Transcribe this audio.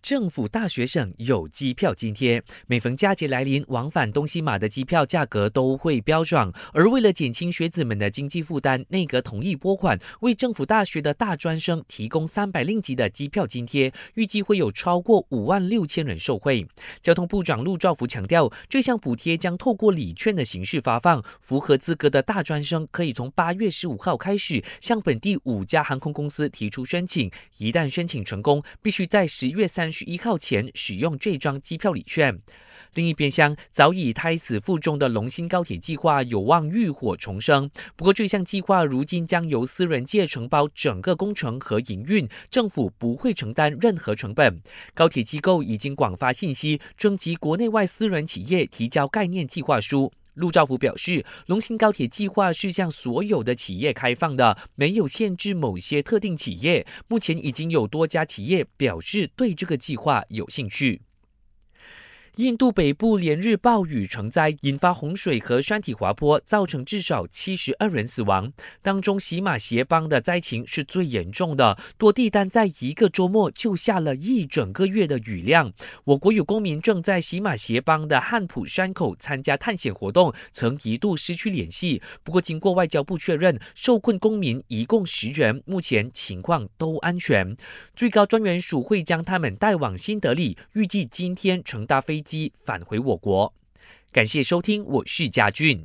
政府大学生有机票津贴，每逢佳节来临，往返东西马的机票价格都会飙涨。而为了减轻学子们的经济负担，内阁同意拨款，为政府大学的大专生提供三百令吉的机票津贴，预计会有超过五万六千人受惠。交通部长陆兆福强调，这项补贴将透过礼券的形式发放，符合资格的大专生可以从八月十五号开始向本地五家航空公司提出申请，一旦申请成功，必须在十月三。十一号前使用这张机票礼券。另一边厢，早已胎死腹中的龙兴高铁计划有望浴火重生。不过，这项计划如今将由私人界承包整个工程和营运，政府不会承担任何成本。高铁机构已经广发信息，征集国内外私人企业提交概念计划书。陆兆福表示，龙兴高铁计划是向所有的企业开放的，没有限制某些特定企业。目前已经有多家企业表示对这个计划有兴趣。印度北部连日暴雨成灾，引发洪水和山体滑坡，造成至少七十二人死亡。当中，喜马斜邦的灾情是最严重的，多地单在一个周末就下了一整个月的雨量。我国有公民正在喜马斜邦的汉普山口参加探险活动，曾一度失去联系。不过，经过外交部确认，受困公民一共十人，目前情况都安全。最高专员署会将他们带往新德里，预计今天乘搭飞机。返回我国，感谢收听，我是嘉俊。